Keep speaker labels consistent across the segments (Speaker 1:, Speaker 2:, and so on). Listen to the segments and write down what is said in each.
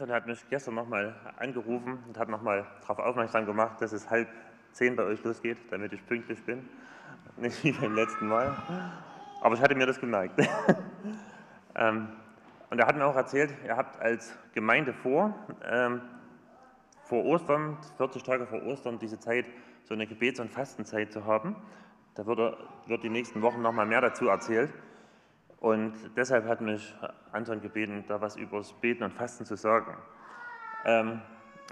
Speaker 1: Anton hat mich gestern nochmal angerufen und hat nochmal darauf aufmerksam gemacht, dass es halb zehn bei euch losgeht, damit ich pünktlich bin. Nicht wie beim letzten Mal. Aber ich hatte mir das gemerkt. ähm, und er hat mir auch erzählt, ihr habt als Gemeinde vor, ähm, vor Ostern, 40 Tage vor Ostern, diese Zeit, so eine Gebets- und Fastenzeit zu haben. Da wird, er, wird die nächsten Wochen nochmal mehr dazu erzählt. Und deshalb hat mich Anton gebeten, da was über das Beten und Fasten zu sagen. Ähm,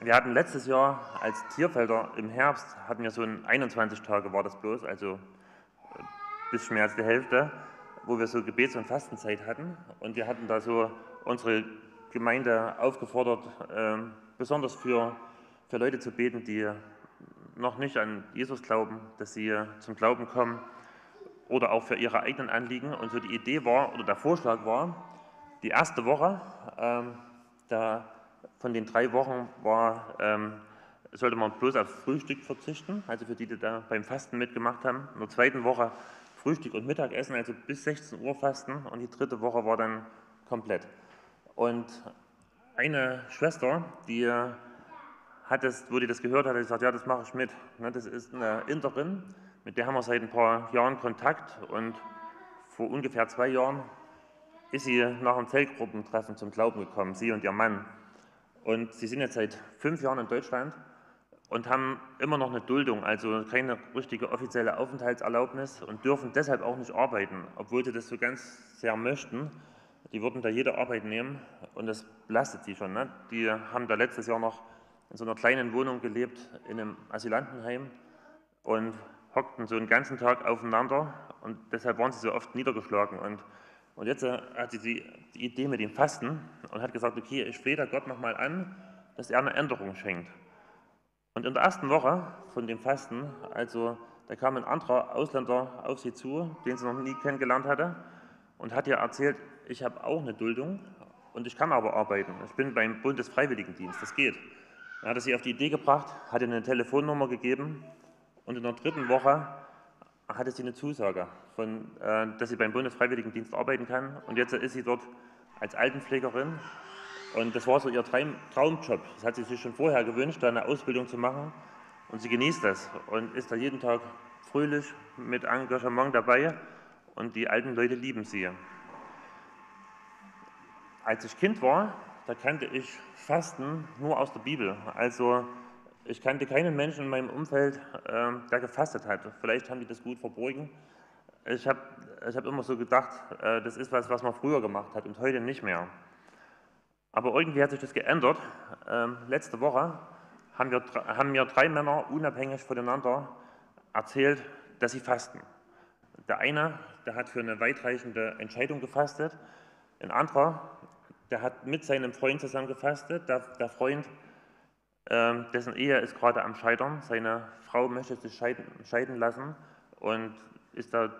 Speaker 1: wir hatten letztes Jahr als Tierfelder im Herbst, hatten wir so ein 21 Tage war das bloß, also äh, bisschen mehr als die Hälfte, wo wir so Gebets- und Fastenzeit hatten. Und wir hatten da so unsere Gemeinde aufgefordert, äh, besonders für, für Leute zu beten, die noch nicht an Jesus glauben, dass sie zum Glauben kommen oder auch für ihre eigenen Anliegen. Und so die Idee war, oder der Vorschlag war, die erste Woche, ähm, da von den drei Wochen war, ähm, sollte man bloß auf Frühstück verzichten, also für die, die da beim Fasten mitgemacht haben. In der zweiten Woche Frühstück und Mittagessen, also bis 16 Uhr fasten. Und die dritte Woche war dann komplett. Und eine Schwester, die hat das, wo die das gehört hat, hat gesagt, ja, das mache ich mit. Ne, das ist eine Interin, mit der haben wir seit ein paar Jahren Kontakt und vor ungefähr zwei Jahren ist sie nach einem Zellgruppentreffen zum Glauben gekommen, sie und ihr Mann. Und sie sind jetzt seit fünf Jahren in Deutschland und haben immer noch eine Duldung, also keine richtige offizielle Aufenthaltserlaubnis und dürfen deshalb auch nicht arbeiten, obwohl sie das so ganz sehr möchten. Die würden da jede Arbeit nehmen und das belastet sie schon. Ne? Die haben da letztes Jahr noch in so einer kleinen Wohnung gelebt in einem Asylantenheim und hockten so einen ganzen Tag aufeinander und deshalb waren sie so oft niedergeschlagen. Und, und jetzt äh, hat sie die, die Idee mit dem Fasten und hat gesagt, okay, ich flehe da Gott nochmal an, dass er eine Änderung schenkt. Und in der ersten Woche von dem Fasten, also da kam ein anderer Ausländer auf sie zu, den sie noch nie kennengelernt hatte, und hat ihr erzählt, ich habe auch eine Duldung und ich kann aber arbeiten. Ich bin beim Bundesfreiwilligendienst, das geht. Er hat sie auf die Idee gebracht, hat ihr eine Telefonnummer gegeben und in der dritten Woche hatte sie eine Zusage, von, äh, dass sie beim Bundesfreiwilligendienst arbeiten kann. Und jetzt ist sie dort als Altenpflegerin. Und das war so ihr Traumjob. Das hat sie sich schon vorher gewünscht, da eine Ausbildung zu machen. Und sie genießt das und ist da jeden Tag fröhlich mit Engagement dabei. Und die alten Leute lieben sie. Als ich Kind war, da kannte ich Fasten nur aus der Bibel. Also ich kannte keinen Menschen in meinem Umfeld, ähm, der gefastet hat. Vielleicht haben die das gut verborgen. Ich habe ich hab immer so gedacht, äh, das ist was, was man früher gemacht hat und heute nicht mehr. Aber irgendwie hat sich das geändert. Ähm, letzte Woche haben, wir, haben mir drei Männer unabhängig voneinander erzählt, dass sie fasten. Der eine, der hat für eine weitreichende Entscheidung gefastet. Ein anderer, der hat mit seinem Freund zusammen gefastet. Der, der Freund dessen Ehe ist gerade am Scheitern. Seine Frau möchte sich scheiden, scheiden lassen und ist da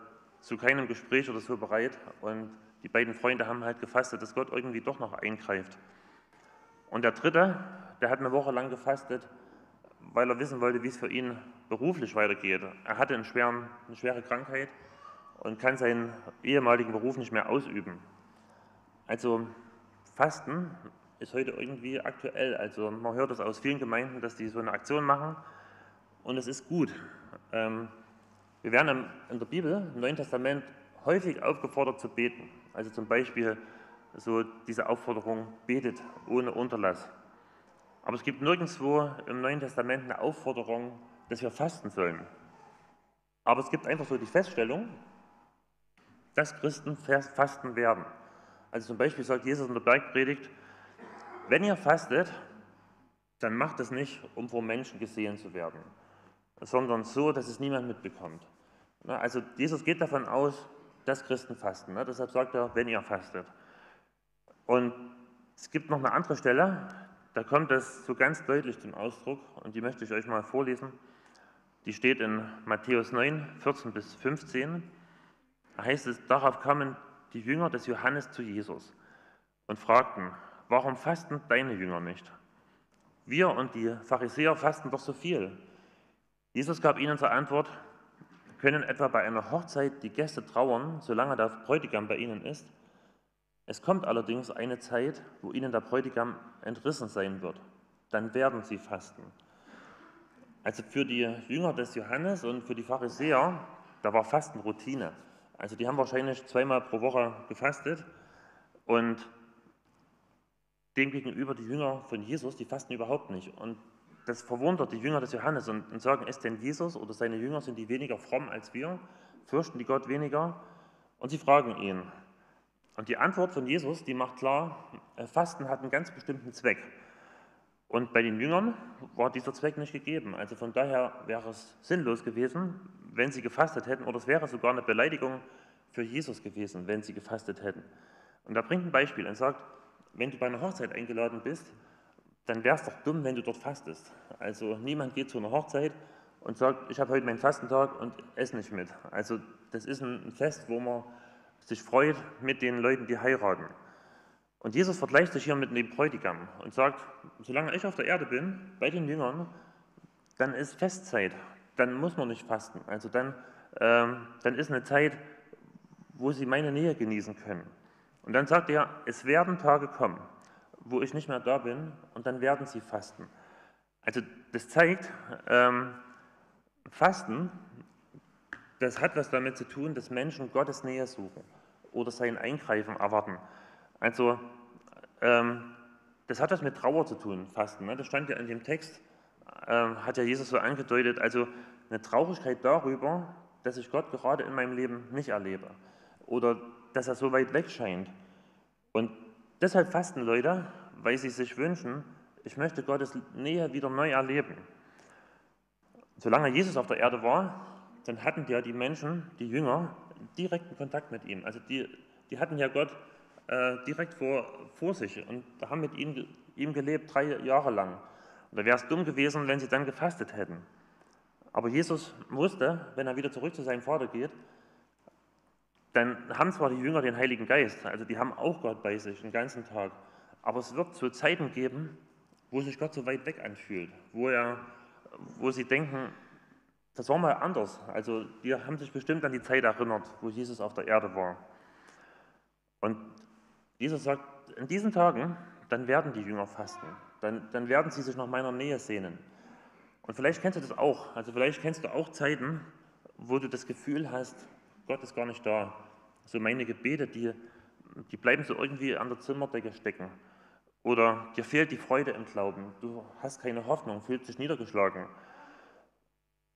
Speaker 1: zu keinem Gespräch oder so bereit. Und die beiden Freunde haben halt gefastet, dass Gott irgendwie doch noch eingreift. Und der dritte, der hat eine Woche lang gefastet, weil er wissen wollte, wie es für ihn beruflich weitergeht. Er hatte schweren, eine schwere Krankheit und kann seinen ehemaligen Beruf nicht mehr ausüben. Also Fasten ist heute irgendwie aktuell. Also man hört es aus vielen Gemeinden, dass die so eine Aktion machen und es ist gut. Ähm, wir werden in der Bibel, im Neuen Testament, häufig aufgefordert zu beten. Also zum Beispiel so diese Aufforderung, betet ohne Unterlass. Aber es gibt nirgendwo im Neuen Testament eine Aufforderung, dass wir fasten sollen. Aber es gibt einfach so die Feststellung, dass Christen fasten werden. Also zum Beispiel sagt Jesus in der Bergpredigt, wenn ihr fastet, dann macht es nicht, um vor Menschen gesehen zu werden, sondern so, dass es niemand mitbekommt. Also Jesus geht davon aus, dass Christen fasten. Ne? Deshalb sagt er, wenn ihr fastet. Und es gibt noch eine andere Stelle, da kommt es so ganz deutlich zum Ausdruck und die möchte ich euch mal vorlesen. Die steht in Matthäus 9, 14 bis 15. Da heißt es, darauf kamen die Jünger des Johannes zu Jesus und fragten, warum fasten deine Jünger nicht? Wir und die Pharisäer fasten doch so viel. Jesus gab ihnen zur Antwort, können etwa bei einer Hochzeit die Gäste trauern, solange der Bräutigam bei ihnen ist? Es kommt allerdings eine Zeit, wo ihnen der Bräutigam entrissen sein wird. Dann werden sie fasten. Also für die Jünger des Johannes und für die Pharisäer, da war Fasten Routine. Also die haben wahrscheinlich zweimal pro Woche gefastet und demgegenüber die Jünger von Jesus, die fasten überhaupt nicht. Und das verwundert die Jünger des Johannes und, und sagen, ist denn Jesus oder seine Jünger, sind die weniger fromm als wir? Fürchten die Gott weniger? Und sie fragen ihn. Und die Antwort von Jesus, die macht klar, äh, Fasten hat einen ganz bestimmten Zweck. Und bei den Jüngern war dieser Zweck nicht gegeben. Also von daher wäre es sinnlos gewesen, wenn sie gefastet hätten, oder es wäre sogar eine Beleidigung für Jesus gewesen, wenn sie gefastet hätten. Und er bringt ein Beispiel und sagt, wenn du bei einer Hochzeit eingeladen bist, dann wäre es doch dumm, wenn du dort fastest. Also niemand geht zu einer Hochzeit und sagt, ich habe heute meinen Fastentag und esse nicht mit. Also das ist ein Fest, wo man sich freut mit den Leuten, die heiraten. Und Jesus vergleicht sich hier mit dem Bräutigam und sagt, solange ich auf der Erde bin, bei den Jüngern, dann ist Festzeit, dann muss man nicht fasten. Also dann, ähm, dann ist eine Zeit, wo sie meine Nähe genießen können. Und dann sagt er, es werden Tage kommen, wo ich nicht mehr da bin und dann werden sie fasten. Also das zeigt, ähm, Fasten, das hat was damit zu tun, dass Menschen Gottes Nähe suchen oder sein Eingreifen erwarten. Also ähm, das hat was mit Trauer zu tun, Fasten. Ne? Das stand ja in dem Text, ähm, hat ja Jesus so angedeutet, also eine Traurigkeit darüber, dass ich Gott gerade in meinem Leben nicht erlebe oder dass er so weit weg scheint. Und Deshalb fasten Leute, weil sie sich wünschen, ich möchte Gottes Nähe wieder neu erleben. Solange Jesus auf der Erde war, dann hatten ja die Menschen, die Jünger, direkten Kontakt mit ihm. Also die, die hatten ja Gott äh, direkt vor, vor sich und haben mit ihm, ihm gelebt drei Jahre lang. Und da wäre es dumm gewesen, wenn sie dann gefastet hätten. Aber Jesus wusste, wenn er wieder zurück zu seinem Vater geht, dann haben zwar die Jünger den Heiligen Geist, also die haben auch Gott bei sich den ganzen Tag, aber es wird so Zeiten geben, wo sich Gott so weit weg anfühlt, wo, er, wo sie denken, das war mal anders. Also die haben sich bestimmt an die Zeit erinnert, wo Jesus auf der Erde war. Und Jesus sagt, in diesen Tagen, dann werden die Jünger fasten, dann, dann werden sie sich nach meiner Nähe sehnen. Und vielleicht kennst du das auch, also vielleicht kennst du auch Zeiten, wo du das Gefühl hast, Gott ist gar nicht da. So meine Gebete, die, die bleiben so irgendwie an der Zimmerdecke stecken. Oder dir fehlt die Freude im Glauben. Du hast keine Hoffnung, fühlst dich niedergeschlagen.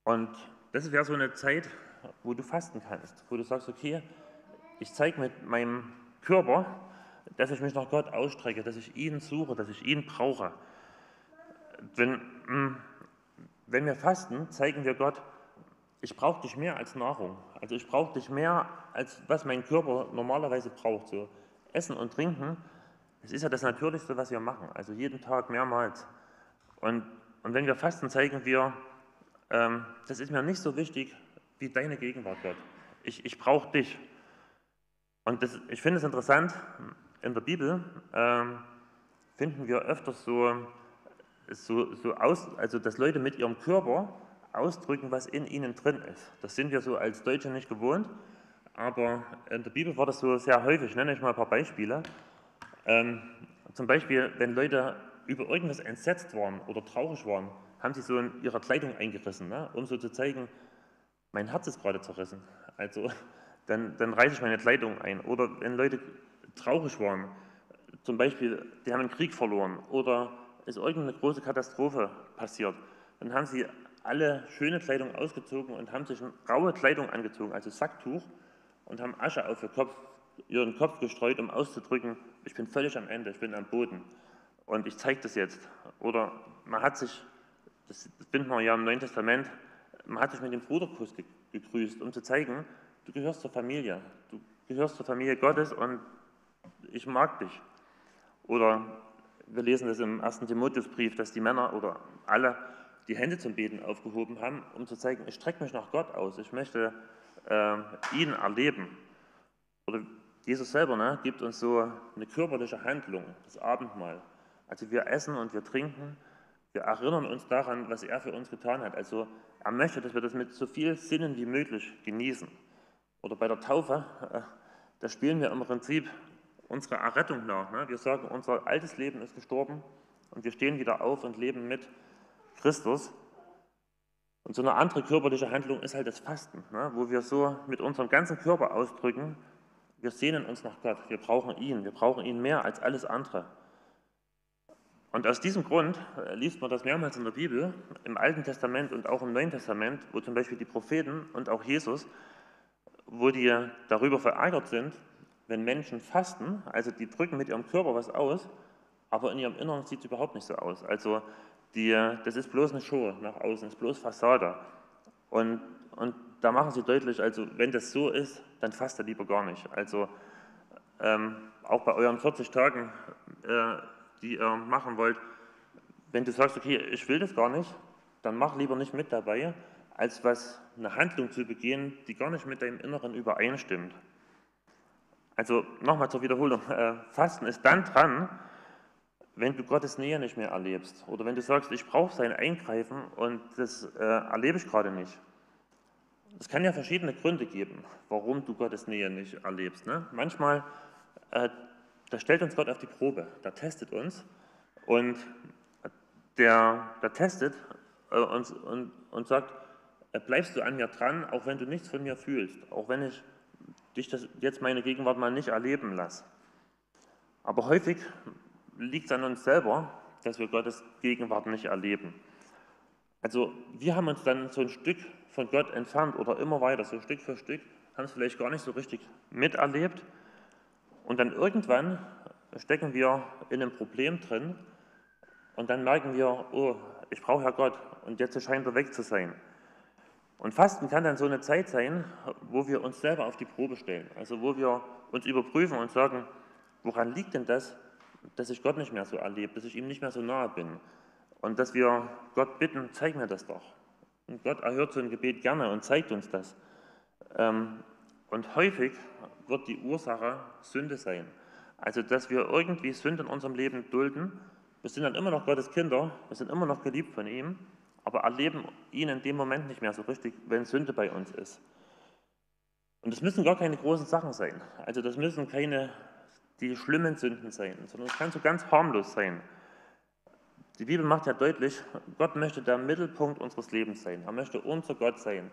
Speaker 1: Und das wäre so eine Zeit, wo du fasten kannst, wo du sagst, okay, ich zeige mit meinem Körper, dass ich mich nach Gott ausstrecke, dass ich ihn suche, dass ich ihn brauche. Denn hm, wenn wir fasten, zeigen wir Gott, ich brauche dich mehr als Nahrung. Also ich brauche dich mehr, als was mein Körper normalerweise braucht. So Essen und Trinken, das ist ja das Natürlichste, was wir machen. Also jeden Tag mehrmals. Und, und wenn wir fasten, zeigen wir, ähm, das ist mir nicht so wichtig wie deine Gegenwart, Gott. Ich, ich brauche dich. Und das, ich finde es interessant, in der Bibel ähm, finden wir öfters so, so, so aus, also dass Leute mit ihrem Körper ausdrücken, was in ihnen drin ist. Das sind wir so als Deutsche nicht gewohnt, aber in der Bibel war das so sehr häufig. Ich nenne euch mal ein paar Beispiele. Ähm, zum Beispiel, wenn Leute über irgendwas entsetzt waren oder traurig waren, haben sie so in ihrer Kleidung eingerissen, ne? um so zu zeigen, mein Herz ist gerade zerrissen. Also dann, dann reiße ich meine Kleidung ein. Oder wenn Leute traurig waren, zum Beispiel, die haben einen Krieg verloren oder ist irgendeine große Katastrophe passiert, dann haben sie alle schöne Kleidung ausgezogen und haben sich raue Kleidung angezogen, also Sacktuch, und haben Asche auf ihren Kopf, ihren Kopf gestreut, um auszudrücken, ich bin völlig am Ende, ich bin am Boden und ich zeige das jetzt. Oder man hat sich, das findet man ja im Neuen Testament, man hat sich mit dem Bruderkuss gegrüßt, um zu zeigen, du gehörst zur Familie, du gehörst zur Familie Gottes und ich mag dich. Oder wir lesen das im ersten Timotheusbrief, dass die Männer oder alle die Hände zum Beten aufgehoben haben, um zu zeigen, ich strecke mich nach Gott aus, ich möchte äh, ihn erleben. Oder Jesus selber ne, gibt uns so eine körperliche Handlung, das Abendmahl. Also wir essen und wir trinken, wir erinnern uns daran, was er für uns getan hat. Also er möchte, dass wir das mit so viel Sinnen wie möglich genießen. Oder bei der Taufe, äh, da spielen wir im Prinzip unserer Errettung nach. Ne? Wir sagen, unser altes Leben ist gestorben und wir stehen wieder auf und leben mit Christus. Und so eine andere körperliche Handlung ist halt das Fasten, ne? wo wir so mit unserem ganzen Körper ausdrücken, wir sehnen uns nach Gott, wir brauchen ihn, wir brauchen ihn mehr als alles andere. Und aus diesem Grund äh, liest man das mehrmals in der Bibel, im Alten Testament und auch im Neuen Testament, wo zum Beispiel die Propheten und auch Jesus, wo die darüber verärgert sind, wenn Menschen fasten, also die drücken mit ihrem Körper was aus, aber in ihrem Inneren sieht es überhaupt nicht so aus. Also die, das ist bloß eine Show nach außen, ist bloß Fassade. Und, und da machen sie deutlich, also wenn das so ist, dann fasst lieber gar nicht. Also ähm, auch bei euren 40 Tagen, äh, die ihr machen wollt, wenn du sagst, okay, ich will das gar nicht, dann mach lieber nicht mit dabei, als was eine Handlung zu begehen, die gar nicht mit deinem Inneren übereinstimmt. Also nochmal zur Wiederholung, äh, Fasten ist dann dran, wenn du Gottes Nähe nicht mehr erlebst oder wenn du sagst, ich brauche sein Eingreifen und das äh, erlebe ich gerade nicht. Es kann ja verschiedene Gründe geben, warum du Gottes Nähe nicht erlebst. Ne? Manchmal, äh, da stellt uns Gott auf die Probe, da testet uns und der, der testet äh, uns und, und sagt, äh, bleibst du an mir dran, auch wenn du nichts von mir fühlst, auch wenn ich dich das jetzt meine Gegenwart mal nicht erleben lasse. Aber häufig liegt an uns selber, dass wir Gottes Gegenwart nicht erleben. Also wir haben uns dann so ein Stück von Gott entfernt oder immer weiter, so Stück für Stück, haben es vielleicht gar nicht so richtig miterlebt. Und dann irgendwann stecken wir in einem Problem drin und dann merken wir, oh, ich brauche ja Gott und jetzt scheint er weg zu sein. Und Fasten kann dann so eine Zeit sein, wo wir uns selber auf die Probe stellen. Also wo wir uns überprüfen und sagen, woran liegt denn das, dass ich Gott nicht mehr so erlebe, dass ich ihm nicht mehr so nahe bin. Und dass wir Gott bitten, zeig mir das doch. Und Gott erhört so ein Gebet gerne und zeigt uns das. Ähm, und häufig wird die Ursache Sünde sein. Also, dass wir irgendwie Sünde in unserem Leben dulden. Wir sind dann immer noch Gottes Kinder, wir sind immer noch geliebt von ihm, aber erleben ihn in dem Moment nicht mehr so richtig, wenn Sünde bei uns ist. Und das müssen gar keine großen Sachen sein. Also das müssen keine die schlimmen Sünden sein, sondern es kann so ganz harmlos sein. Die Bibel macht ja deutlich, Gott möchte der Mittelpunkt unseres Lebens sein. Er möchte unser Gott sein,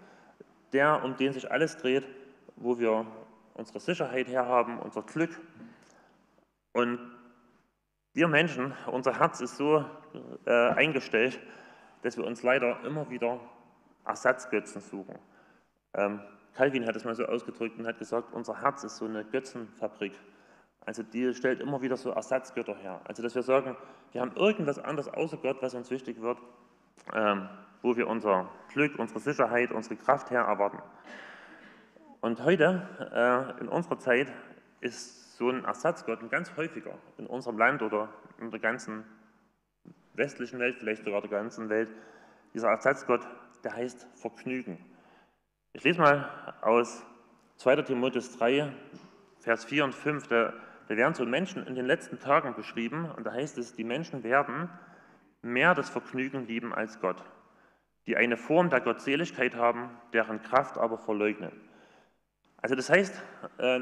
Speaker 1: der, um den sich alles dreht, wo wir unsere Sicherheit herhaben, unser Glück. Und wir Menschen, unser Herz ist so äh, eingestellt, dass wir uns leider immer wieder Ersatzgötzen suchen. Ähm, Calvin hat es mal so ausgedrückt und hat gesagt, unser Herz ist so eine Götzenfabrik. Also die stellt immer wieder so Ersatzgötter her. Also dass wir sagen, wir haben irgendwas anderes außer Gott, was uns wichtig wird, ähm, wo wir unser Glück, unsere Sicherheit, unsere Kraft her erwarten. Und heute, äh, in unserer Zeit, ist so ein Ersatzgott ein ganz häufiger in unserem Land oder in der ganzen westlichen Welt, vielleicht sogar der ganzen Welt, dieser Ersatzgott, der heißt Vergnügen. Ich lese mal aus 2. Timotheus 3, Vers 4 und 5, da, da werden so Menschen in den letzten Tagen beschrieben und da heißt es, die Menschen werden mehr das Vergnügen lieben als Gott, die eine Form der Gottseligkeit haben, deren Kraft aber verleugnen. Also das heißt, äh,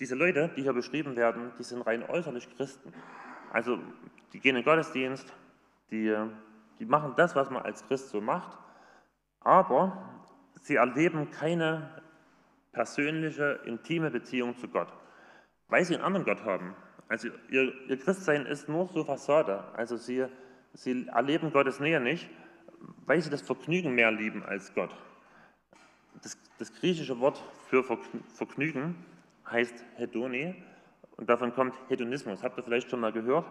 Speaker 1: diese Leute, die hier beschrieben werden, die sind rein äußerlich Christen. Also die gehen in den Gottesdienst, die, die machen das, was man als Christ so macht, aber sie erleben keine persönliche, intime Beziehung zu Gott, weil sie einen anderen Gott haben. Also ihr, ihr Christsein ist nur so Fassade. Also sie, sie erleben Gottes Nähe nicht, weil sie das Vergnügen mehr lieben als Gott. Das, das griechische Wort für Vergnügen heißt Hedone und davon kommt Hedonismus. Habt ihr vielleicht schon mal gehört?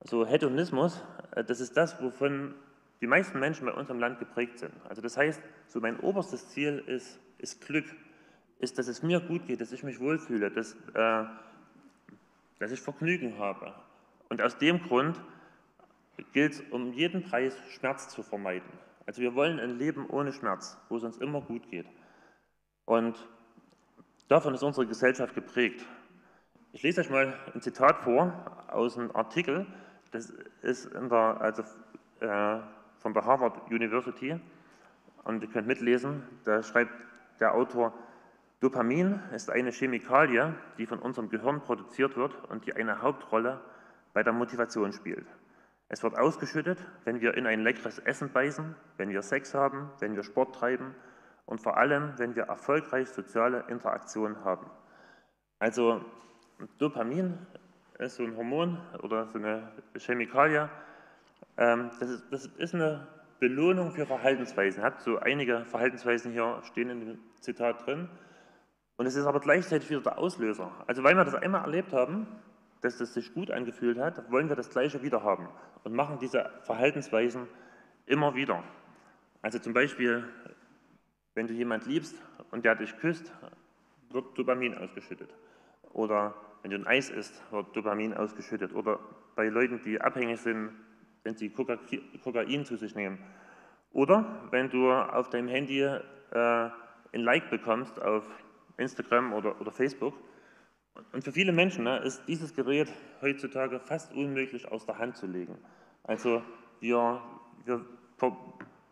Speaker 1: Also Hedonismus, äh, das ist das, wovon die meisten Menschen bei uns im Land geprägt sind. Also das heißt, so mein oberstes Ziel ist, ist Glück, ist, dass es mir gut geht, dass ich mich wohlfühle, dass, äh, dass ich Vergnügen habe. Und aus dem Grund gilt es, um jeden Preis Schmerz zu vermeiden. Also wir wollen ein Leben ohne Schmerz, wo es uns immer gut geht. Und davon ist unsere Gesellschaft geprägt. Ich lese euch mal ein Zitat vor aus einem Artikel, das ist der, also, äh, von der Harvard University und ihr könnt mitlesen, da schreibt der Autor, Dopamin ist eine Chemikalie, die von unserem Gehirn produziert wird und die eine Hauptrolle bei der Motivation spielt. Es wird ausgeschüttet, wenn wir in ein leckeres Essen beißen, wenn wir Sex haben, wenn wir Sport treiben und vor allem, wenn wir erfolgreich soziale Interaktionen haben. Also Dopamin ist so ein Hormon oder so eine Chemikalie. Ähm, das ist, das ist eine Belohnung für Verhaltensweisen. Hat so einige Verhaltensweisen hier stehen in dem Zitat drin. Und es ist aber gleichzeitig wieder der Auslöser. Also weil wir das einmal erlebt haben, dass das sich gut angefühlt hat, wollen wir das Gleiche wieder haben und machen diese Verhaltensweisen immer wieder. Also zum Beispiel, wenn du jemand liebst und der dich küsst, wird Dopamin ausgeschüttet. Oder wenn du ein Eis isst, wird Dopamin ausgeschüttet. Oder bei Leuten, die abhängig sind, wenn sie Kokain zu sich nehmen. Oder wenn du auf deinem Handy äh, ein Like bekommst auf Instagram oder, oder Facebook. Und für viele Menschen ne, ist dieses Gerät heutzutage fast unmöglich aus der Hand zu legen. Also wir, wir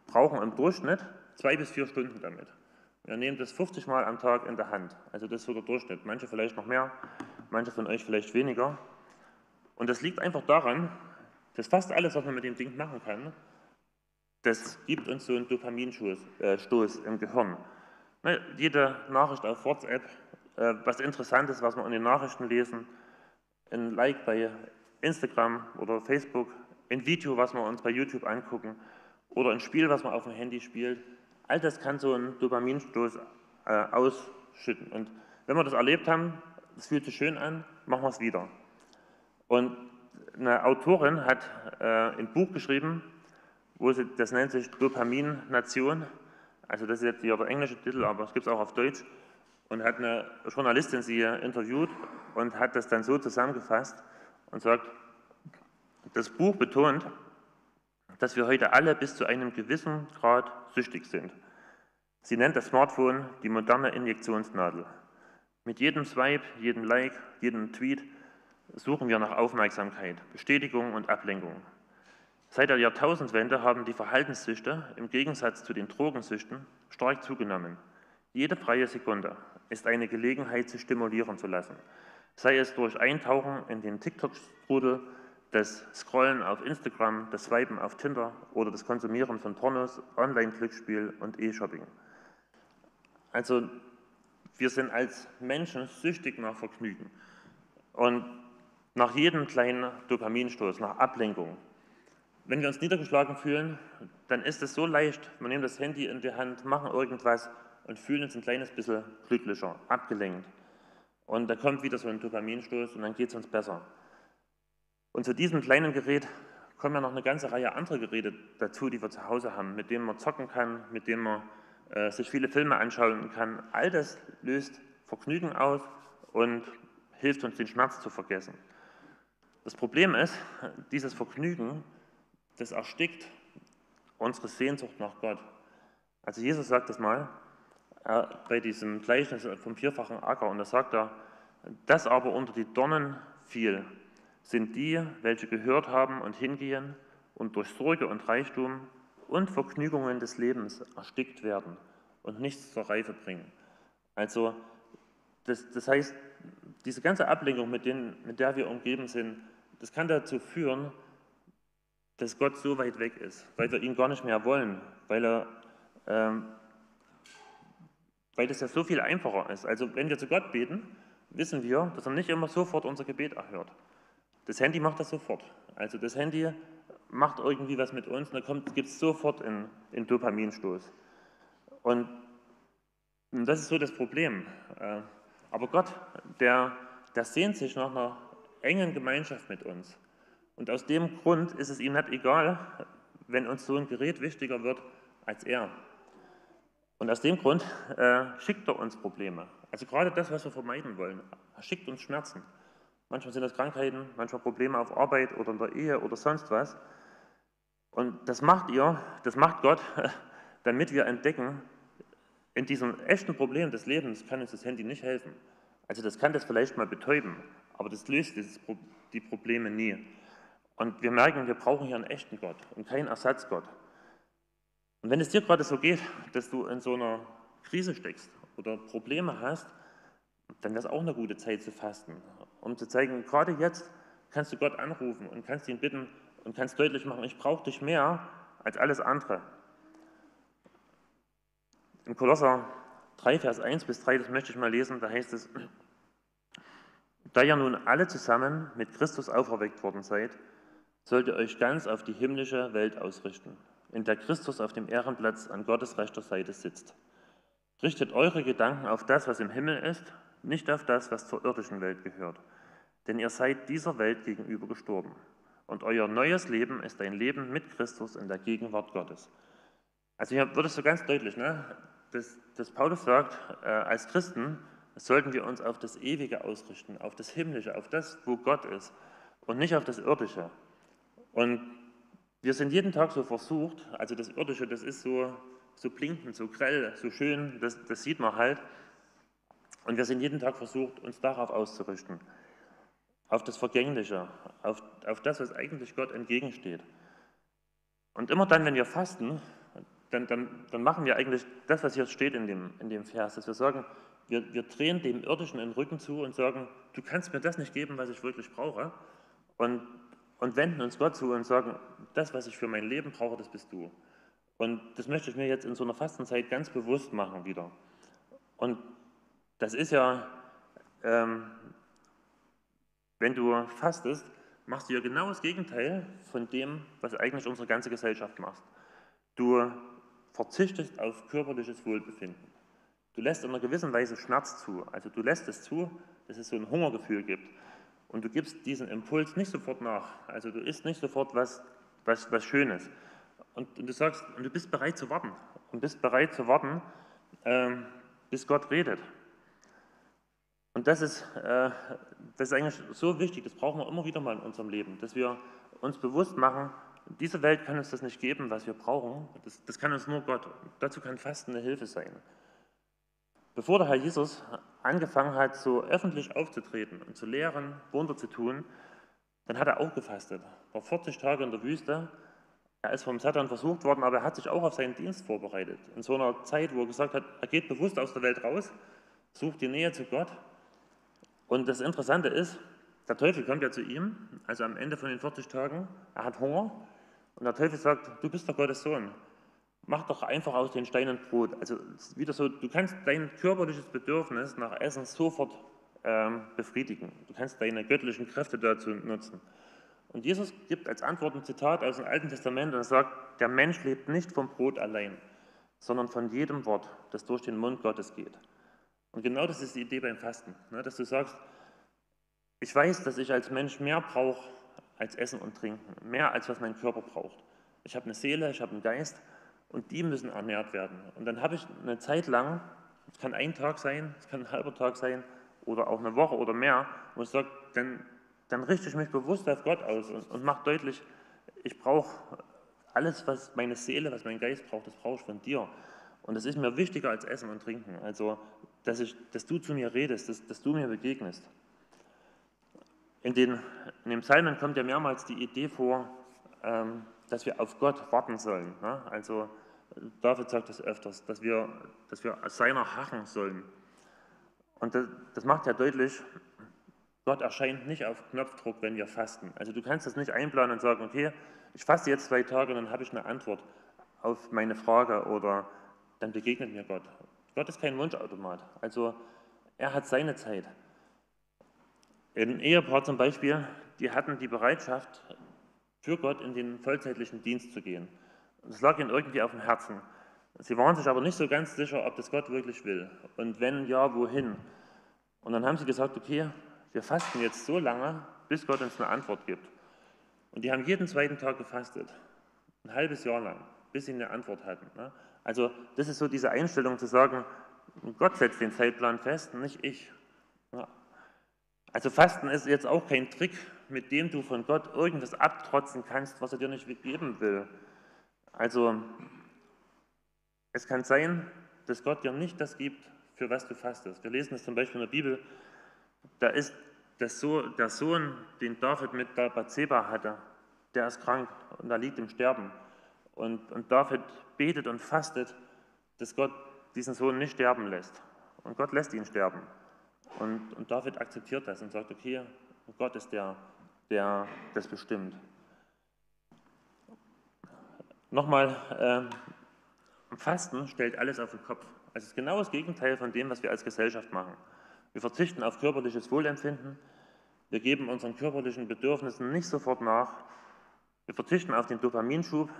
Speaker 1: brauchen im Durchschnitt zwei bis vier Stunden damit. Wir nehmen das 50 Mal am Tag in der Hand. Also das ist so der Durchschnitt. Manche vielleicht noch mehr, manche von euch vielleicht weniger. Und das liegt einfach daran, dass fast alles, was man mit dem Ding machen kann, das gibt uns so einen Dopaminstoß äh, im Gehirn. Ne, jede Nachricht auf WhatsApp, äh, was interessant ist, was wir in den Nachrichten lesen, ein Like bei Instagram oder Facebook, ein Video, was wir uns bei YouTube angucken oder ein Spiel, was man auf dem Handy spielt, all das kann so einen Dopaminstoß äh, ausschütten. Und wenn wir das erlebt haben, das fühlt sich schön an, machen wir es wieder. Und eine Autorin hat äh, ein Buch geschrieben, wo sie, das nennt sich Dopamin-Nation. Also das ist jetzt hier der englische Titel, aber es gibt es auch auf Deutsch. Und hat eine Journalistin sie interviewt und hat das dann so zusammengefasst und sagt, das Buch betont, dass wir heute alle bis zu einem gewissen Grad süchtig sind. Sie nennt das Smartphone die moderne Injektionsnadel. Mit jedem Swipe, jedem Like, jedem Tweet suchen wir nach Aufmerksamkeit, Bestätigung und Ablenkung. Seit der Jahrtausendwende haben die Verhaltenssüchte im Gegensatz zu den Drogensüchten stark zugenommen. Jede freie Sekunde ist eine Gelegenheit, sich stimulieren zu lassen, sei es durch Eintauchen in den TikTok-Strudel, das Scrollen auf Instagram, das Swipen auf Tinder oder das Konsumieren von Pornos, Online-Glücksspiel und E-Shopping. Also wir sind als Menschen süchtig nach Vergnügen. Und nach jedem kleinen Dopaminstoß, nach Ablenkung. Wenn wir uns niedergeschlagen fühlen, dann ist es so leicht, wir nehmen das Handy in die Hand, machen irgendwas und fühlen uns ein kleines bisschen glücklicher, abgelenkt. Und da kommt wieder so ein Dopaminstoß und dann geht es uns besser. Und zu diesem kleinen Gerät kommen ja noch eine ganze Reihe anderer Geräte dazu, die wir zu Hause haben, mit denen man zocken kann, mit denen man äh, sich viele Filme anschauen kann. All das löst Vergnügen aus und hilft uns, den Schmerz zu vergessen. Das Problem ist, dieses Vergnügen, das erstickt unsere Sehnsucht nach Gott. Also Jesus sagt das mal äh, bei diesem Gleichnis vom vierfachen Acker und da sagt er, das aber unter die Dornen fiel, sind die, welche gehört haben und hingehen und durch Sorge und Reichtum und Vergnügungen des Lebens erstickt werden und nichts zur Reife bringen. Also das, das heißt, diese ganze Ablenkung, mit, denen, mit der wir umgeben sind, das kann dazu führen, dass Gott so weit weg ist, weil wir ihn gar nicht mehr wollen, weil er, ähm, weil das ja so viel einfacher ist. Also wenn wir zu Gott beten, wissen wir, dass er nicht immer sofort unser Gebet erhört. Das Handy macht das sofort. Also das Handy macht irgendwie was mit uns und dann gibt es sofort einen, einen Dopaminstoß. Und das ist so das Problem. Äh, aber Gott, der, der sehnt sich nach einer engen Gemeinschaft mit uns. Und aus dem Grund ist es ihm nicht egal, wenn uns so ein Gerät wichtiger wird als er. Und aus dem Grund äh, schickt er uns Probleme. Also gerade das, was wir vermeiden wollen. Er schickt uns Schmerzen. Manchmal sind das Krankheiten, manchmal Probleme auf Arbeit oder in der Ehe oder sonst was. Und das macht ihr, das macht Gott, damit wir entdecken, in diesem echten Problem des Lebens kann uns das Handy nicht helfen. Also das kann das vielleicht mal betäuben, aber das löst die Probleme nie. Und wir merken, wir brauchen hier einen echten Gott und keinen Ersatzgott. Und wenn es dir gerade so geht, dass du in so einer Krise steckst oder Probleme hast, dann wäre es auch eine gute Zeit zu fasten, um zu zeigen, gerade jetzt kannst du Gott anrufen und kannst ihn bitten und kannst deutlich machen, ich brauche dich mehr als alles andere. In Kolosser 3, Vers 1 bis 3, das möchte ich mal lesen, da heißt es, da ihr nun alle zusammen mit Christus auferweckt worden seid, sollt ihr euch ganz auf die himmlische Welt ausrichten, in der Christus auf dem Ehrenplatz an Gottes rechter Seite sitzt. Richtet eure Gedanken auf das, was im Himmel ist, nicht auf das, was zur irdischen Welt gehört. Denn ihr seid dieser Welt gegenüber gestorben. Und euer neues Leben ist ein Leben mit Christus in der Gegenwart Gottes. Also hier wird es so ganz deutlich, ne? dass, dass Paulus sagt, äh, als Christen sollten wir uns auf das Ewige ausrichten, auf das Himmlische, auf das, wo Gott ist und nicht auf das Irdische. Und wir sind jeden Tag so versucht, also das Irdische, das ist so, so blinkend, so grell, so schön, das, das sieht man halt. Und wir sind jeden Tag versucht, uns darauf auszurichten, auf das Vergängliche, auf, auf das, was eigentlich Gott entgegensteht. Und immer dann, wenn wir fasten, dann, dann, dann machen wir eigentlich das, was hier steht in dem, in dem Vers, dass wir sagen, wir, wir drehen dem Irdischen den Rücken zu und sagen, du kannst mir das nicht geben, was ich wirklich brauche. Und, und wenden uns Gott zu und sagen, das, was ich für mein Leben brauche, das bist du. Und das möchte ich mir jetzt in so einer Fastenzeit ganz bewusst machen wieder. Und das ist ja, ähm, wenn du fastest, machst du ja genau das Gegenteil von dem, was eigentlich unsere ganze Gesellschaft macht. Du verzichtest auf körperliches Wohlbefinden. Du lässt in einer gewissen Weise Schmerz zu. Also du lässt es zu, dass es so ein Hungergefühl gibt. Und du gibst diesen Impuls nicht sofort nach. Also du isst nicht sofort was, was, was Schönes. Und, und du sagst, und du bist bereit zu warten. Und bist bereit zu warten, ähm, bis Gott redet. Und das ist, äh, das ist eigentlich so wichtig, das brauchen wir immer wieder mal in unserem Leben, dass wir uns bewusst machen, diese Welt kann uns das nicht geben, was wir brauchen. Das, das kann uns nur Gott. Dazu kann Fasten eine Hilfe sein. Bevor der Herr Jesus angefangen hat, so öffentlich aufzutreten und zu lehren, Wunder zu tun, dann hat er auch gefastet. War 40 Tage in der Wüste. Er ist vom Satan versucht worden, aber er hat sich auch auf seinen Dienst vorbereitet. In so einer Zeit, wo er gesagt hat, er geht bewusst aus der Welt raus, sucht die Nähe zu Gott. Und das Interessante ist, der Teufel kommt ja zu ihm, also am Ende von den 40 Tagen, er hat Hunger und der Teufel sagt, du bist doch Gottes Sohn. Mach doch einfach aus den Steinen Brot. Also wieder so, du kannst dein körperliches Bedürfnis nach Essen sofort ähm, befriedigen. Du kannst deine göttlichen Kräfte dazu nutzen. Und Jesus gibt als Antwort ein Zitat aus dem Alten Testament und sagt, der Mensch lebt nicht vom Brot allein, sondern von jedem Wort, das durch den Mund Gottes geht. Und genau das ist die Idee beim Fasten, ne? dass du sagst, ich weiß, dass ich als Mensch mehr brauche als Essen und Trinken, mehr als was mein Körper braucht. Ich habe eine Seele, ich habe einen Geist und die müssen ernährt werden. Und dann habe ich eine Zeit lang, es kann ein Tag sein, es kann ein halber Tag sein oder auch eine Woche oder mehr, wo ich sage, dann, dann richte ich mich bewusst auf Gott aus und, und mache deutlich, ich brauche alles, was meine Seele, was mein Geist braucht, das brauche ich von dir. Und das ist mir wichtiger als Essen und Trinken. Also, dass, ich, dass du zu mir redest, dass, dass du mir begegnest. In den, in den Psalmen kommt ja mehrmals die Idee vor, ähm, dass wir auf Gott warten sollen. Ne? Also David sagt das öfters, dass wir, dass wir seiner harren sollen. Und das, das macht ja deutlich, Gott erscheint nicht auf Knopfdruck, wenn wir fasten. Also du kannst das nicht einplanen und sagen, okay, ich faste jetzt zwei Tage und dann habe ich eine Antwort auf meine Frage oder dann begegnet mir Gott. Gott ist kein Wunschautomat. Also er hat seine Zeit. Ein Ehepaar zum Beispiel, die hatten die Bereitschaft, für Gott in den vollzeitlichen Dienst zu gehen. Das lag ihnen irgendwie auf dem Herzen. Sie waren sich aber nicht so ganz sicher, ob das Gott wirklich will. Und wenn ja, wohin? Und dann haben sie gesagt, okay, wir fasten jetzt so lange, bis Gott uns eine Antwort gibt. Und die haben jeden zweiten Tag gefastet. Ein halbes Jahr lang, bis sie eine Antwort hatten. Ne? Also das ist so diese Einstellung zu sagen, Gott setzt den Zeitplan fest, nicht ich. Also Fasten ist jetzt auch kein Trick, mit dem du von Gott irgendwas abtrotzen kannst, was er dir nicht geben will. Also es kann sein, dass Gott dir nicht das gibt, für was du fastest. Wir lesen es zum Beispiel in der Bibel, da ist so, der Sohn, den David mit der Bathseba hatte, der ist krank und er liegt im Sterben. Und, und David betet und fastet, dass Gott diesen Sohn nicht sterben lässt. Und Gott lässt ihn sterben. Und, und David akzeptiert das und sagt, okay, Gott ist der, der das bestimmt. Nochmal, äh, Fasten stellt alles auf den Kopf. Also es ist genau das Gegenteil von dem, was wir als Gesellschaft machen. Wir verzichten auf körperliches Wohlempfinden, wir geben unseren körperlichen Bedürfnissen nicht sofort nach, wir verzichten auf den Dopaminschub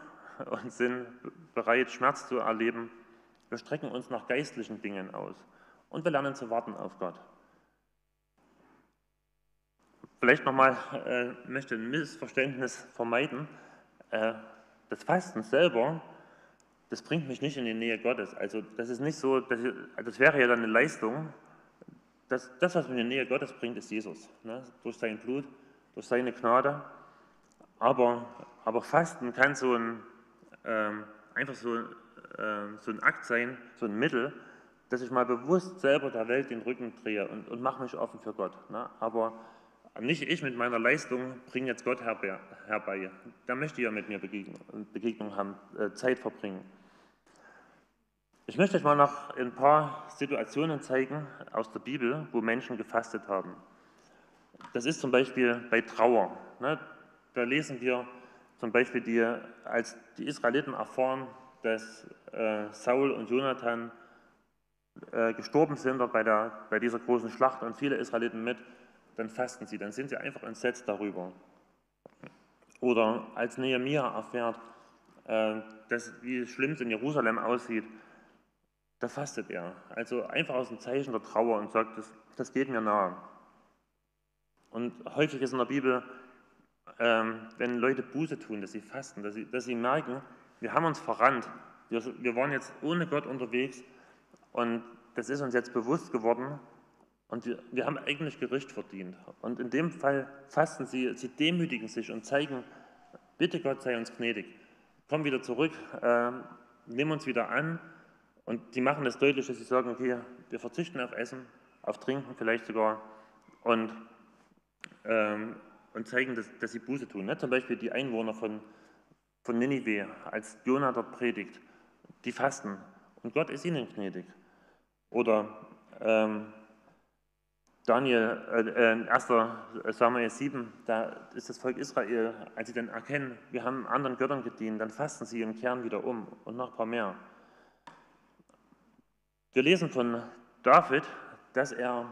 Speaker 1: und sind bereit, Schmerz zu erleben. Wir strecken uns nach geistlichen Dingen aus und wir lernen zu warten auf Gott. Vielleicht nochmal, äh, möchte ein Missverständnis vermeiden. Äh, das Fasten selber, das bringt mich nicht in die Nähe Gottes. Also das ist nicht so, das, das wäre ja dann eine Leistung. Das, das, was mich in die Nähe Gottes bringt, ist Jesus. Ne? Durch sein Blut, durch seine Gnade. Aber, aber Fasten kann so ein, ähm, einfach so, ähm, so ein Akt sein, so ein Mittel, dass ich mal bewusst selber der Welt den Rücken drehe und, und mache mich offen für Gott. Ne? Aber nicht ich mit meiner Leistung bringe jetzt Gott herbei. Der möchte ja mit mir Begegnung, Begegnung haben, äh, Zeit verbringen. Ich möchte euch mal noch ein paar Situationen zeigen aus der Bibel, wo Menschen gefastet haben. Das ist zum Beispiel bei Trauer. Ne? Da lesen wir zum Beispiel, die, als die Israeliten erfahren, dass äh, Saul und Jonathan äh, gestorben sind bei, der, bei dieser großen Schlacht und viele Israeliten mit, dann fasten sie, dann sind sie einfach entsetzt darüber. Oder als Nehemiah erfährt, äh, dass, wie schlimm es in Jerusalem aussieht, da fastet er. Also einfach aus dem Zeichen der Trauer und sagt, das, das geht mir nahe. Und häufig ist in der Bibel, ähm, wenn Leute Buße tun, dass sie fasten, dass sie, dass sie merken, wir haben uns verrannt. Wir, wir waren jetzt ohne Gott unterwegs und das ist uns jetzt bewusst geworden und wir, wir haben eigentlich Gericht verdient. Und in dem Fall fasten sie, sie demütigen sich und zeigen, bitte Gott sei uns gnädig. Komm wieder zurück, äh, nimm uns wieder an. Und die machen das deutlich, dass sie sagen, okay, wir verzichten auf Essen, auf Trinken vielleicht sogar und, ähm, und zeigen, dass, dass, sie Buße tun. Ne? Zum Beispiel die Einwohner von, von Ninive, als Jonah dort predigt, die fasten und Gott ist ihnen gnädig. Oder ähm, Daniel, äh, 1. Äh, Samuel 7, da ist das Volk Israel, als sie dann erkennen, wir haben anderen Göttern gedient, dann fasten sie und kehren wieder um und noch ein paar mehr. Wir lesen von David, dass er,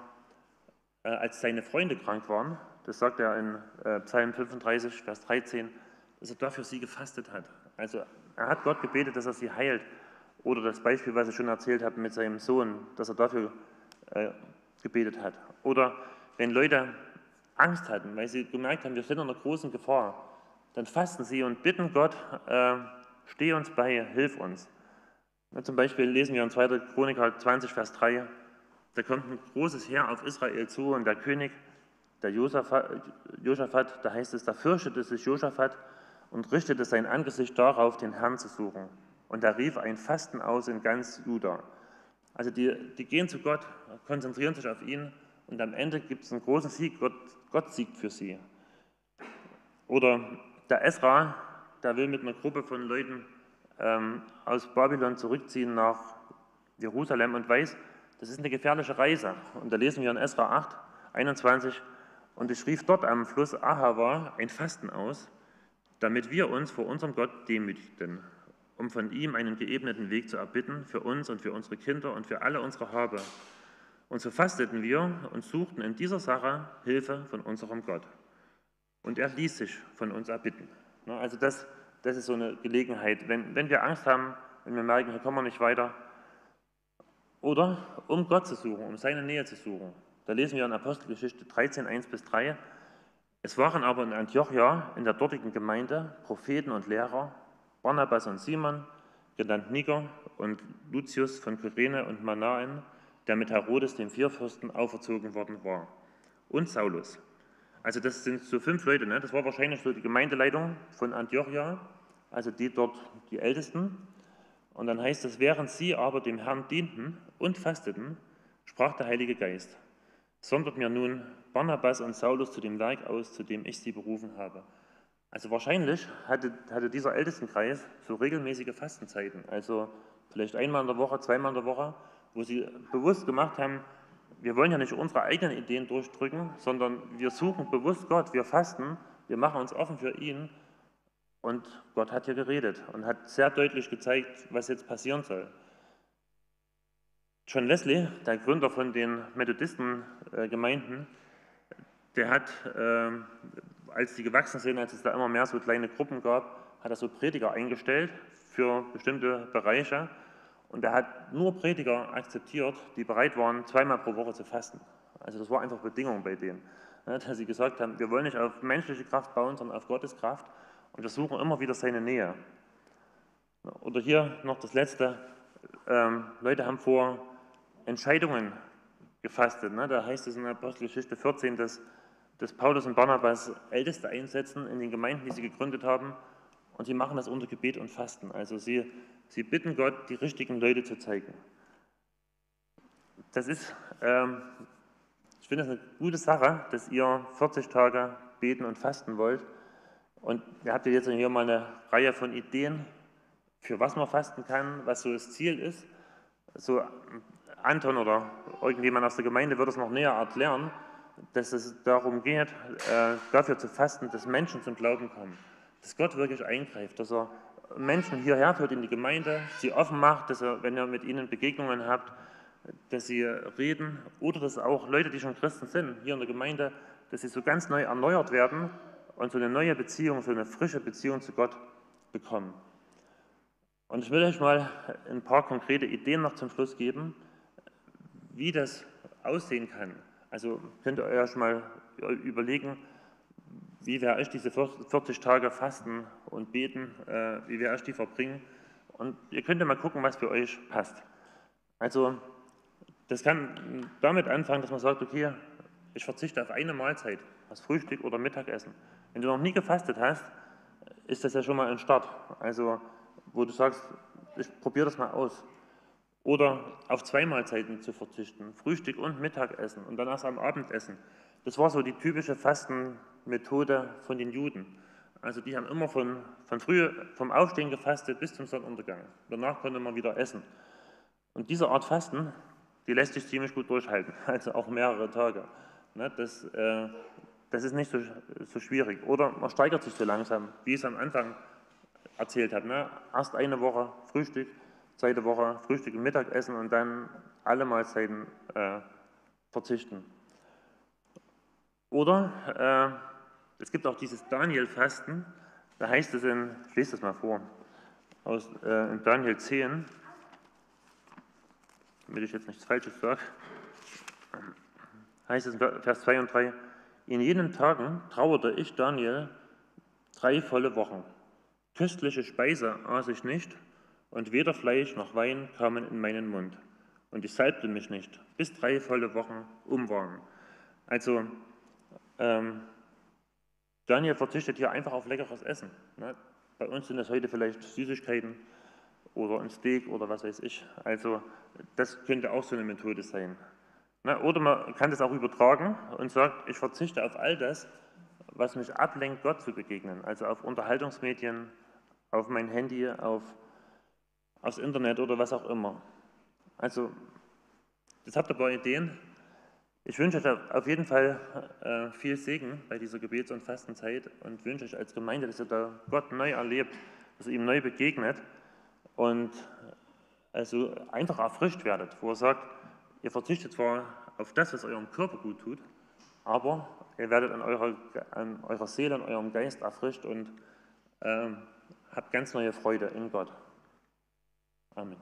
Speaker 1: äh, als seine Freunde krank waren, das sagt er in äh, Psalm 35, Vers 13, dass er dafür sie gefastet hat. Also er hat Gott gebetet, dass er sie heilt. Oder das Beispiel, was ich schon erzählt habe mit seinem Sohn, dass er dafür äh, gebetet hat. Oder wenn Leute Angst hatten, weil sie gemerkt haben, wir sind in einer großen Gefahr, dann fasten sie und bitten Gott, äh, steh uns bei, hilf uns. Ja, zum Beispiel lesen wir in 2. Chroniker 20, Vers 3, da kommt ein großes Heer auf Israel zu und der König, der Josaphat, da heißt es, da fürchtete sich Josaphat und richtete sein Angesicht darauf, den Herrn zu suchen. Und er rief ein Fasten aus in ganz Juda. Also die, die gehen zu Gott, konzentrieren sich auf ihn und am Ende gibt es einen großen Sieg, Gott, Gott siegt für sie. Oder der Esra, der will mit einer Gruppe von Leuten ähm, aus Babylon zurückziehen nach Jerusalem und weiß, das ist eine gefährliche Reise. Und da lesen wir in Esra 8, 21, und ich rief dort am Fluss Ahava ein Fasten aus, damit wir uns vor unserem Gott demütigten um von ihm einen geebneten Weg zu erbitten für uns und für unsere Kinder und für alle unsere Habe. Und so fasteten wir und suchten in dieser Sache Hilfe von unserem Gott. Und er ließ sich von uns erbitten. Also das, das ist so eine Gelegenheit, wenn, wenn wir Angst haben, wenn wir merken, hier kommen wir nicht weiter, oder um Gott zu suchen, um seine Nähe zu suchen. Da lesen wir in Apostelgeschichte 13, 1 bis 3. Es waren aber in Antiochia, in der dortigen Gemeinde, Propheten und Lehrer, Barnabas und Simon, genannt Niger, und Lucius von Kyrene und Manaen, der mit Herodes, dem Vierfürsten, auferzogen worden war, und Saulus. Also das sind so fünf Leute, ne? das war wahrscheinlich so die Gemeindeleitung von Antiochia, also die dort die Ältesten. Und dann heißt es, während sie aber dem Herrn dienten und fasteten, sprach der Heilige Geist, sondert mir nun Barnabas und Saulus zu dem Werk aus, zu dem ich sie berufen habe. Also wahrscheinlich hatte, hatte dieser Ältestenkreis so regelmäßige Fastenzeiten, also vielleicht einmal in der Woche, zweimal in der Woche, wo sie bewusst gemacht haben, wir wollen ja nicht unsere eigenen Ideen durchdrücken, sondern wir suchen bewusst Gott, wir fasten, wir machen uns offen für ihn und Gott hat hier geredet und hat sehr deutlich gezeigt, was jetzt passieren soll. John Wesley, der Gründer von den Methodistengemeinden, der hat, äh, als die gewachsen sind, als es da immer mehr so kleine Gruppen gab, hat er so Prediger eingestellt für bestimmte Bereiche. Und er hat nur Prediger akzeptiert, die bereit waren, zweimal pro Woche zu fasten. Also das war einfach Bedingung bei denen. Dass sie gesagt haben, wir wollen nicht auf menschliche Kraft bauen, sondern auf Gottes Kraft. Und wir suchen immer wieder seine Nähe. Oder hier noch das Letzte. Ähm, Leute haben vor Entscheidungen gefastet. Ne? Da heißt es in der Apostelgeschichte 14, dass, dass Paulus und Barnabas Älteste einsetzen in den Gemeinden, die sie gegründet haben. Und sie machen das unter Gebet und Fasten. Also sie, sie bitten Gott, die richtigen Leute zu zeigen. Das ist, ähm, ich finde das eine gute Sache, dass ihr 40 Tage beten und fasten wollt. Und ihr habt jetzt hier mal eine Reihe von Ideen, für was man fasten kann, was so das Ziel ist. So Anton oder irgendjemand aus der Gemeinde wird es noch näher erklären, dass es darum geht, äh, dafür zu fasten, dass Menschen zum Glauben kommen dass Gott wirklich eingreift, dass er Menschen hierher führt in die Gemeinde, sie offen macht, dass er, wenn ihr mit ihnen Begegnungen habt, dass sie reden oder dass auch Leute, die schon Christen sind, hier in der Gemeinde, dass sie so ganz neu erneuert werden und so eine neue Beziehung, so eine frische Beziehung zu Gott bekommen. Und ich will euch mal ein paar konkrete Ideen noch zum Schluss geben, wie das aussehen kann. Also könnt ihr euch mal überlegen, wie werde ich diese 40 Tage fasten und beten, äh, wie werde ich die verbringen. Und ihr könnt ja mal gucken, was für euch passt. Also das kann damit anfangen, dass man sagt, okay, ich verzichte auf eine Mahlzeit, das Frühstück oder Mittagessen. Wenn du noch nie gefastet hast, ist das ja schon mal ein Start. Also wo du sagst, ich probiere das mal aus. Oder auf zwei Mahlzeiten zu verzichten, Frühstück und Mittagessen und erst am Abendessen. Das war so die typische Fastenmethode von den Juden. Also die haben immer von, von früh, vom Aufstehen gefastet bis zum Sonnenuntergang. Danach konnte man wieder essen. Und diese Art Fasten, die lässt sich ziemlich gut durchhalten, also auch mehrere Tage. Ne, das, äh, das ist nicht so, so schwierig. Oder man steigert sich so langsam, wie ich es am Anfang erzählt habe. Ne? Erst eine Woche Frühstück, zweite Woche Frühstück und Mittagessen und dann alle Mahlzeiten äh, verzichten. Oder äh, es gibt auch dieses Daniel-Fasten, da heißt es in, ich lese das mal vor, aus äh, in Daniel 10, damit ich jetzt nichts Falsches sage, heißt es in Vers 2 und 3, in jenen Tagen trauerte ich, Daniel, drei volle Wochen. Köstliche Speise aß ich nicht, und weder Fleisch noch Wein kamen in meinen Mund. Und ich salbte mich nicht, bis drei volle Wochen um waren. Also ähm, Daniel verzichtet hier einfach auf leckeres Essen. Ne? Bei uns sind das heute vielleicht Süßigkeiten oder ein Steak oder was weiß ich. Also das könnte auch so eine Methode sein. Ne? Oder man kann das auch übertragen und sagt, ich verzichte auf all das, was mich ablenkt, Gott zu begegnen. Also auf Unterhaltungsmedien, auf mein Handy, auf, aufs Internet oder was auch immer. Also, jetzt habt ihr ein paar Ideen. Ich wünsche euch auf jeden Fall äh, viel Segen bei dieser Gebets- und Fastenzeit und wünsche euch als Gemeinde, dass ihr da Gott neu erlebt, dass ihr ihm neu begegnet und also einfach erfrischt werdet, wo er sagt, ihr verzichtet zwar auf das, was eurem Körper gut tut, aber ihr werdet an eurer, an eurer Seele, an eurem Geist erfrischt und äh, habt ganz neue Freude in Gott. Amin.